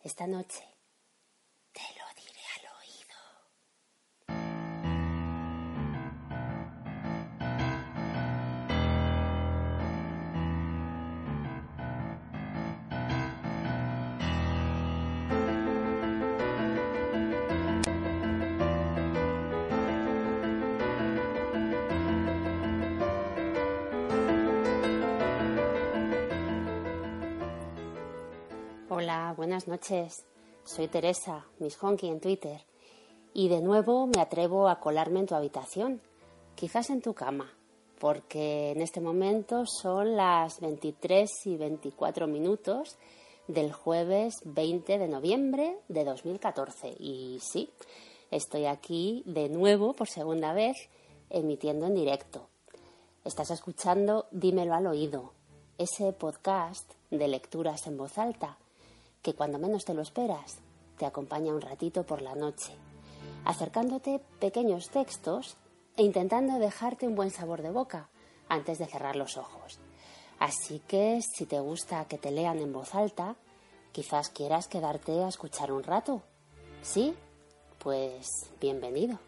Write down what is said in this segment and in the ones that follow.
Esta noche. Te lo Hola, buenas noches. Soy Teresa, Miss Honky en Twitter. Y de nuevo me atrevo a colarme en tu habitación, quizás en tu cama, porque en este momento son las 23 y 24 minutos del jueves 20 de noviembre de 2014. Y sí, estoy aquí de nuevo por segunda vez emitiendo en directo. Estás escuchando Dímelo al oído, ese podcast de lecturas en voz alta que cuando menos te lo esperas, te acompaña un ratito por la noche, acercándote pequeños textos e intentando dejarte un buen sabor de boca antes de cerrar los ojos. Así que si te gusta que te lean en voz alta, quizás quieras quedarte a escuchar un rato. ¿Sí? Pues bienvenido.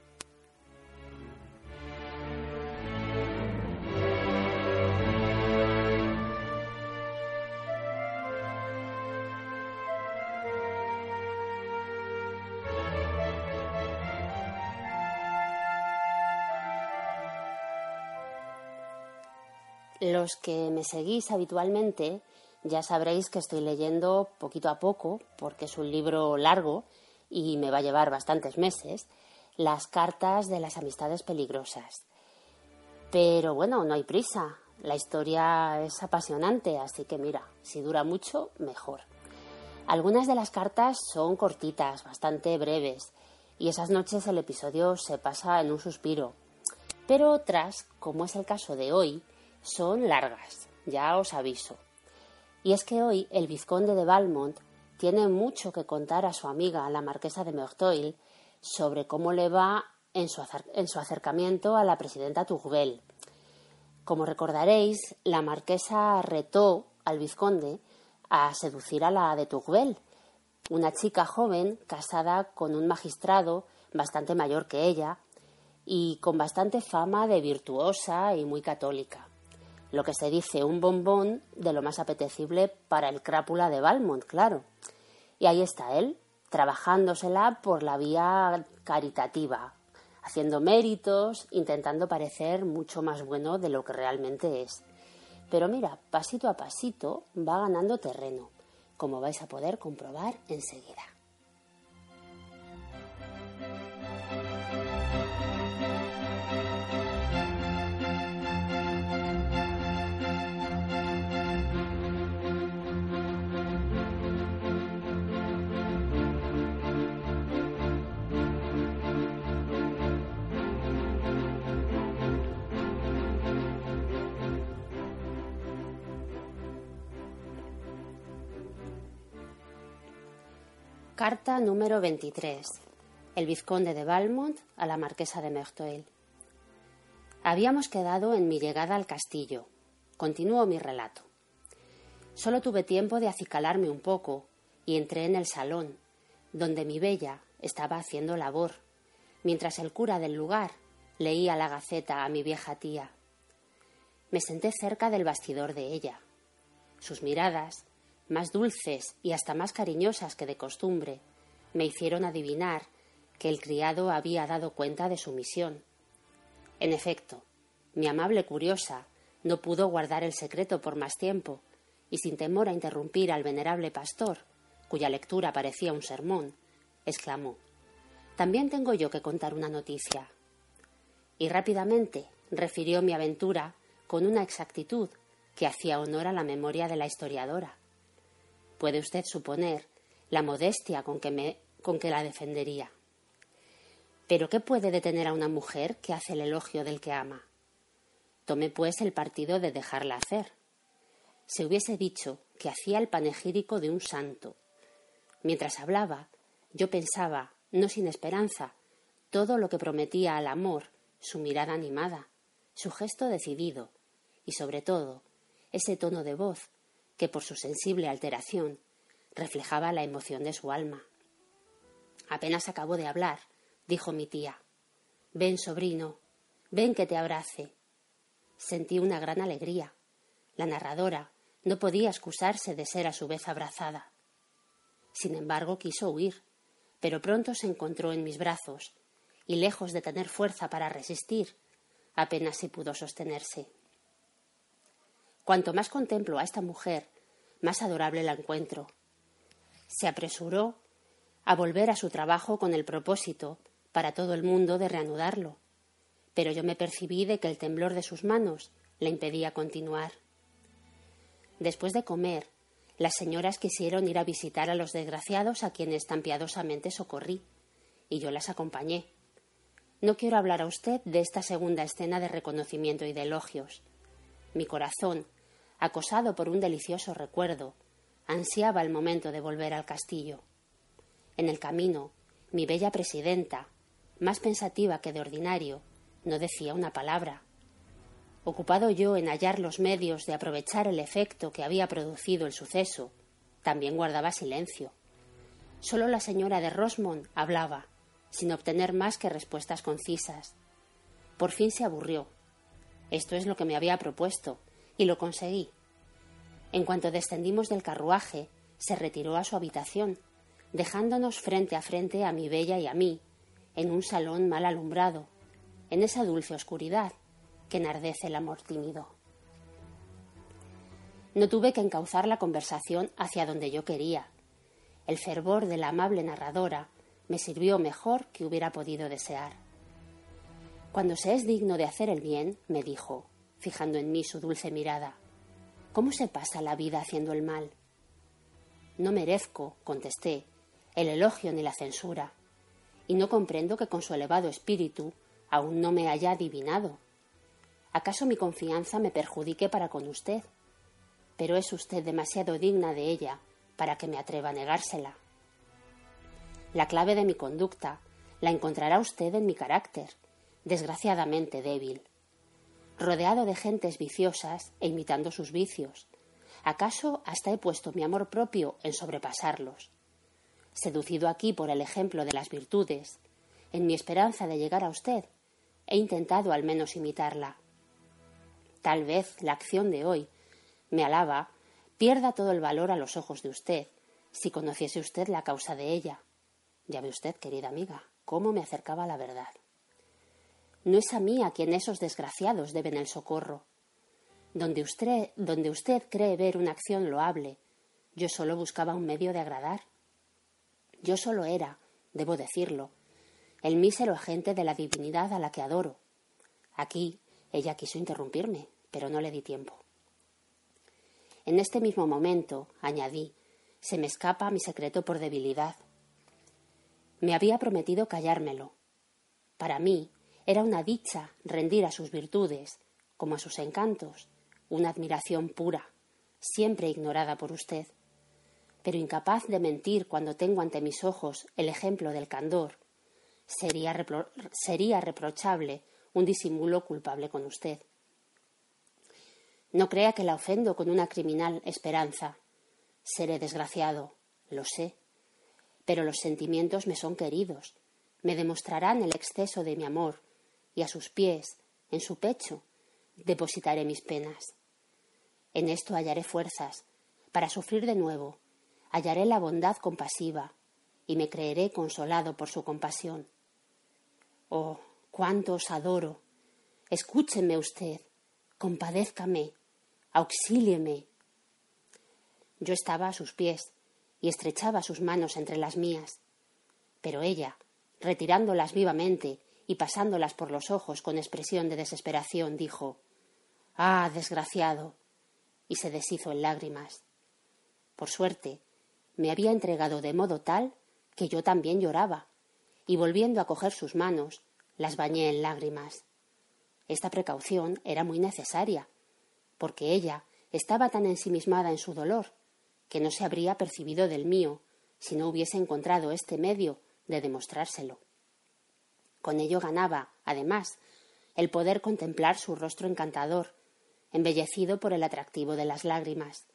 Los que me seguís habitualmente ya sabréis que estoy leyendo poquito a poco, porque es un libro largo y me va a llevar bastantes meses, las cartas de las amistades peligrosas. Pero bueno, no hay prisa. La historia es apasionante, así que mira, si dura mucho, mejor. Algunas de las cartas son cortitas, bastante breves, y esas noches el episodio se pasa en un suspiro. Pero otras, como es el caso de hoy, son largas, ya os aviso. Y es que hoy el vizconde de Valmont tiene mucho que contar a su amiga, la marquesa de Merteuil, sobre cómo le va en su, en su acercamiento a la presidenta Tourbel. Como recordaréis, la marquesa retó al vizconde a seducir a la de Tourbel, una chica joven casada con un magistrado bastante mayor que ella y con bastante fama de virtuosa y muy católica lo que se dice un bombón de lo más apetecible para el crápula de Valmont, claro. Y ahí está él, trabajándosela por la vía caritativa, haciendo méritos, intentando parecer mucho más bueno de lo que realmente es. Pero mira, pasito a pasito va ganando terreno, como vais a poder comprobar enseguida. Carta número 23. El vizconde de Valmont a la marquesa de Merteuil. Habíamos quedado en mi llegada al castillo. Continúo mi relato. Solo tuve tiempo de acicalarme un poco y entré en el salón, donde mi bella estaba haciendo labor, mientras el cura del lugar leía la gaceta a mi vieja tía. Me senté cerca del bastidor de ella. Sus miradas más dulces y hasta más cariñosas que de costumbre, me hicieron adivinar que el criado había dado cuenta de su misión. En efecto, mi amable curiosa no pudo guardar el secreto por más tiempo, y sin temor a interrumpir al venerable pastor, cuya lectura parecía un sermón, exclamó También tengo yo que contar una noticia. Y rápidamente refirió mi aventura con una exactitud que hacía honor a la memoria de la historiadora. Puede usted suponer la modestia con que, me, con que la defendería. Pero ¿qué puede detener a una mujer que hace el elogio del que ama? Tomé pues el partido de dejarla hacer. Se hubiese dicho que hacía el panegírico de un santo. Mientras hablaba, yo pensaba, no sin esperanza, todo lo que prometía al amor, su mirada animada, su gesto decidido, y sobre todo, ese tono de voz que por su sensible alteración reflejaba la emoción de su alma. Apenas acabó de hablar, dijo mi tía. Ven, sobrino, ven que te abrace. Sentí una gran alegría. La narradora no podía excusarse de ser a su vez abrazada. Sin embargo, quiso huir, pero pronto se encontró en mis brazos, y lejos de tener fuerza para resistir, apenas si pudo sostenerse. Cuanto más contemplo a esta mujer, más adorable la encuentro. Se apresuró a volver a su trabajo con el propósito, para todo el mundo, de reanudarlo, pero yo me percibí de que el temblor de sus manos le impedía continuar. Después de comer, las señoras quisieron ir a visitar a los desgraciados a quienes tan piadosamente socorrí, y yo las acompañé. No quiero hablar a usted de esta segunda escena de reconocimiento y de elogios. Mi corazón, acosado por un delicioso recuerdo, ansiaba el momento de volver al castillo. En el camino, mi bella presidenta, más pensativa que de ordinario, no decía una palabra. Ocupado yo en hallar los medios de aprovechar el efecto que había producido el suceso, también guardaba silencio. Solo la señora de Rosmond hablaba, sin obtener más que respuestas concisas. Por fin se aburrió. Esto es lo que me había propuesto, y lo conseguí. En cuanto descendimos del carruaje, se retiró a su habitación, dejándonos frente a frente a mi bella y a mí, en un salón mal alumbrado, en esa dulce oscuridad que enardece el amor tímido. No tuve que encauzar la conversación hacia donde yo quería. El fervor de la amable narradora me sirvió mejor que hubiera podido desear. Cuando se es digno de hacer el bien, me dijo, fijando en mí su dulce mirada. ¿Cómo se pasa la vida haciendo el mal? No merezco, contesté, el elogio ni la censura, y no comprendo que con su elevado espíritu aún no me haya adivinado. ¿Acaso mi confianza me perjudique para con usted? Pero es usted demasiado digna de ella para que me atreva a negársela. La clave de mi conducta la encontrará usted en mi carácter, desgraciadamente débil rodeado de gentes viciosas e imitando sus vicios. ¿Acaso hasta he puesto mi amor propio en sobrepasarlos? Seducido aquí por el ejemplo de las virtudes, en mi esperanza de llegar a usted, he intentado al menos imitarla. Tal vez la acción de hoy, me alaba, pierda todo el valor a los ojos de usted, si conociese usted la causa de ella. Ya ve usted, querida amiga, cómo me acercaba a la verdad. No es a mí a quien esos desgraciados deben el socorro. Donde usted, donde usted cree ver una acción loable, yo solo buscaba un medio de agradar. Yo solo era, debo decirlo, el mísero agente de la divinidad a la que adoro. Aquí ella quiso interrumpirme, pero no le di tiempo. En este mismo momento, añadí, se me escapa mi secreto por debilidad. Me había prometido callármelo. Para mí, era una dicha rendir a sus virtudes, como a sus encantos, una admiración pura, siempre ignorada por usted. Pero incapaz de mentir cuando tengo ante mis ojos el ejemplo del candor, sería, sería reprochable un disimulo culpable con usted. No crea que la ofendo con una criminal esperanza. Seré desgraciado, lo sé, pero los sentimientos me son queridos, me demostrarán el exceso de mi amor y a sus pies, en su pecho, depositaré mis penas. En esto hallaré fuerzas para sufrir de nuevo, hallaré la bondad compasiva y me creeré consolado por su compasión. Oh, cuánto os adoro. Escúcheme usted, compadézcame, auxílieme. Yo estaba a sus pies y estrechaba sus manos entre las mías, pero ella, retirándolas vivamente y pasándolas por los ojos con expresión de desesperación, dijo Ah, desgraciado. y se deshizo en lágrimas. Por suerte, me había entregado de modo tal que yo también lloraba, y volviendo a coger sus manos, las bañé en lágrimas. Esta precaución era muy necesaria, porque ella estaba tan ensimismada en su dolor que no se habría percibido del mío si no hubiese encontrado este medio de demostrárselo. Con ello ganaba, además, el poder contemplar su rostro encantador, embellecido por el atractivo de las lágrimas.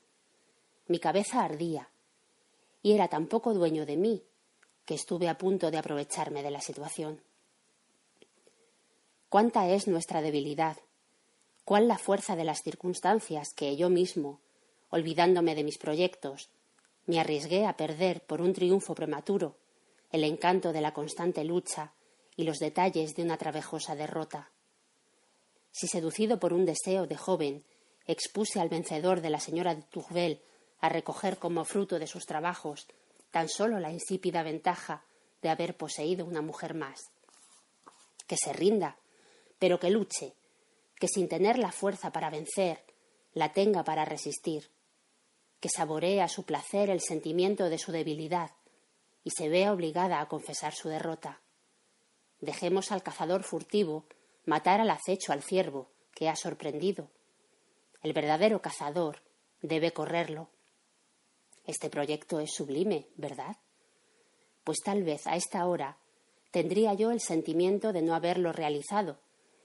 Mi cabeza ardía, y era tan poco dueño de mí que estuve a punto de aprovecharme de la situación. Cuánta es nuestra debilidad, cuál la fuerza de las circunstancias que yo mismo, olvidándome de mis proyectos, me arriesgué a perder por un triunfo prematuro el encanto de la constante lucha y los detalles de una trabajosa derrota. Si seducido por un deseo de joven expuse al vencedor de la señora de Tourvel a recoger como fruto de sus trabajos tan solo la insípida ventaja de haber poseído una mujer más. Que se rinda, pero que luche, que sin tener la fuerza para vencer, la tenga para resistir, que saboree a su placer el sentimiento de su debilidad y se vea obligada a confesar su derrota. Dejemos al cazador furtivo matar al acecho al ciervo que ha sorprendido. El verdadero cazador debe correrlo. Este proyecto es sublime, ¿verdad? Pues tal vez a esta hora tendría yo el sentimiento de no haberlo realizado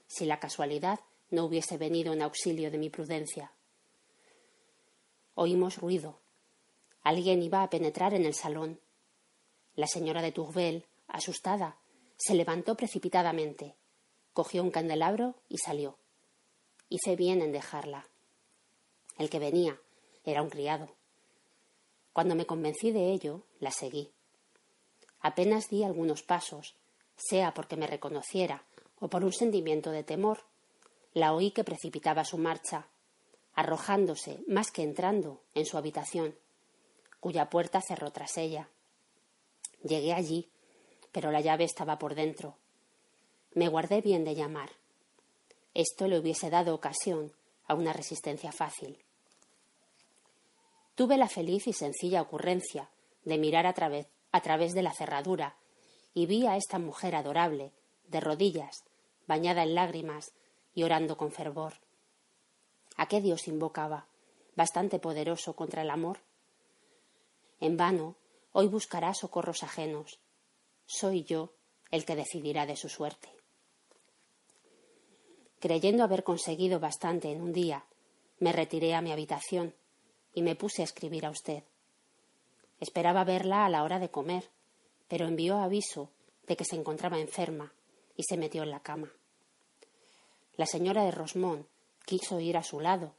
si la casualidad no hubiese venido en auxilio de mi prudencia. Oímos ruido. Alguien iba a penetrar en el salón. La señora de Tourvel, asustada, se levantó precipitadamente, cogió un candelabro y salió. Hice bien en dejarla. El que venía era un criado. Cuando me convencí de ello, la seguí. Apenas di algunos pasos, sea porque me reconociera o por un sentimiento de temor, la oí que precipitaba su marcha arrojándose, más que entrando, en su habitación, cuya puerta cerró tras ella. Llegué allí, pero la llave estaba por dentro. Me guardé bien de llamar. Esto le hubiese dado ocasión a una resistencia fácil. Tuve la feliz y sencilla ocurrencia de mirar a través, a través de la cerradura y vi a esta mujer adorable, de rodillas, bañada en lágrimas y orando con fervor. ¿A qué Dios invocaba? Bastante poderoso contra el amor. En vano, hoy buscará socorros ajenos. Soy yo el que decidirá de su suerte. Creyendo haber conseguido bastante en un día, me retiré a mi habitación y me puse a escribir a usted. Esperaba verla a la hora de comer, pero envió aviso de que se encontraba enferma y se metió en la cama. La señora de Rosmont Quiso ir a su lado,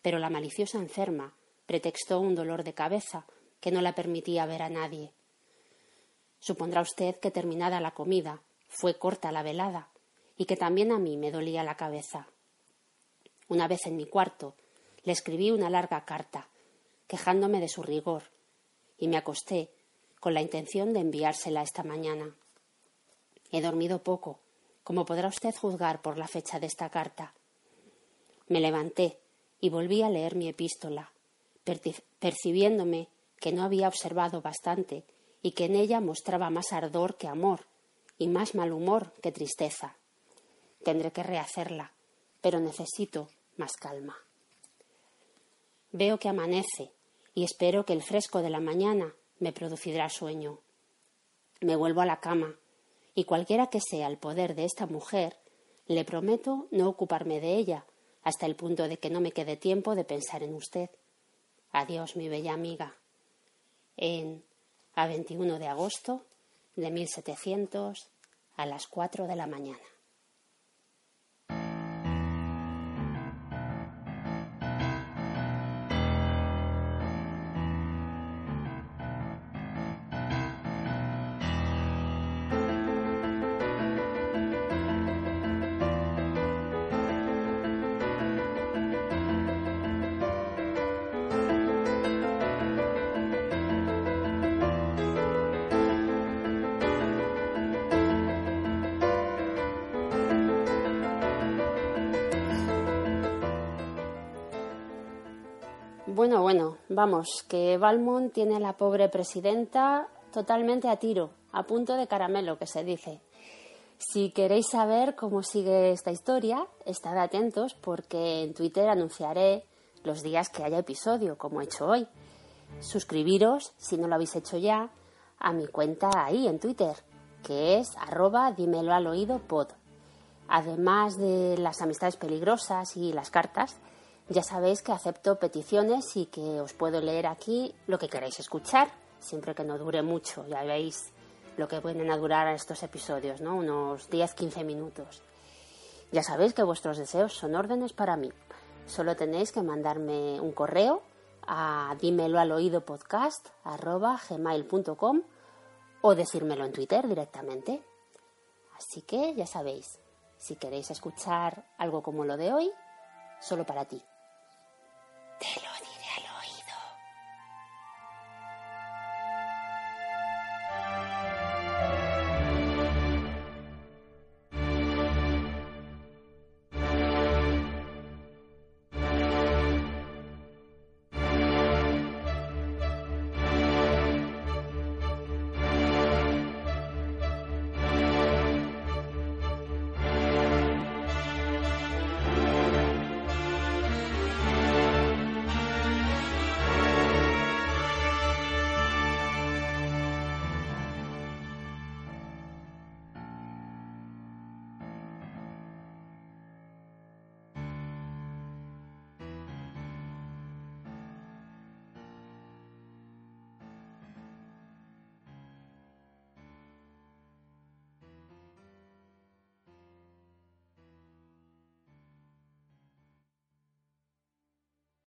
pero la maliciosa enferma pretextó un dolor de cabeza que no la permitía ver a nadie. Supondrá usted que terminada la comida fue corta la velada y que también a mí me dolía la cabeza. Una vez en mi cuarto le escribí una larga carta, quejándome de su rigor, y me acosté con la intención de enviársela esta mañana. He dormido poco, como podrá usted juzgar por la fecha de esta carta. Me levanté y volví a leer mi epístola, percibiéndome que no había observado bastante y que en ella mostraba más ardor que amor y más mal humor que tristeza. Tendré que rehacerla, pero necesito más calma. Veo que amanece y espero que el fresco de la mañana me producirá sueño. Me vuelvo a la cama y cualquiera que sea el poder de esta mujer, le prometo no ocuparme de ella hasta el punto de que no me quede tiempo de pensar en usted. Adiós, mi bella amiga. En a 21 de agosto de 1700 a las 4 de la mañana. Bueno, bueno, vamos, que Valmont tiene a la pobre presidenta totalmente a tiro, a punto de caramelo, que se dice. Si queréis saber cómo sigue esta historia, estad atentos porque en Twitter anunciaré los días que haya episodio, como he hecho hoy. Suscribiros, si no lo habéis hecho ya, a mi cuenta ahí en Twitter, que es arroba dímelo al oído pod. Además de las amistades peligrosas y las cartas, ya sabéis que acepto peticiones y que os puedo leer aquí lo que queráis escuchar, siempre que no dure mucho. Ya veis lo que pueden a durar estos episodios, ¿no? Unos 10-15 minutos. Ya sabéis que vuestros deseos son órdenes para mí. Solo tenéis que mandarme un correo a dímelo al oído podcast gmail.com o decírmelo en Twitter directamente. Así que ya sabéis, si queréis escuchar algo como lo de hoy, solo para ti. Te lo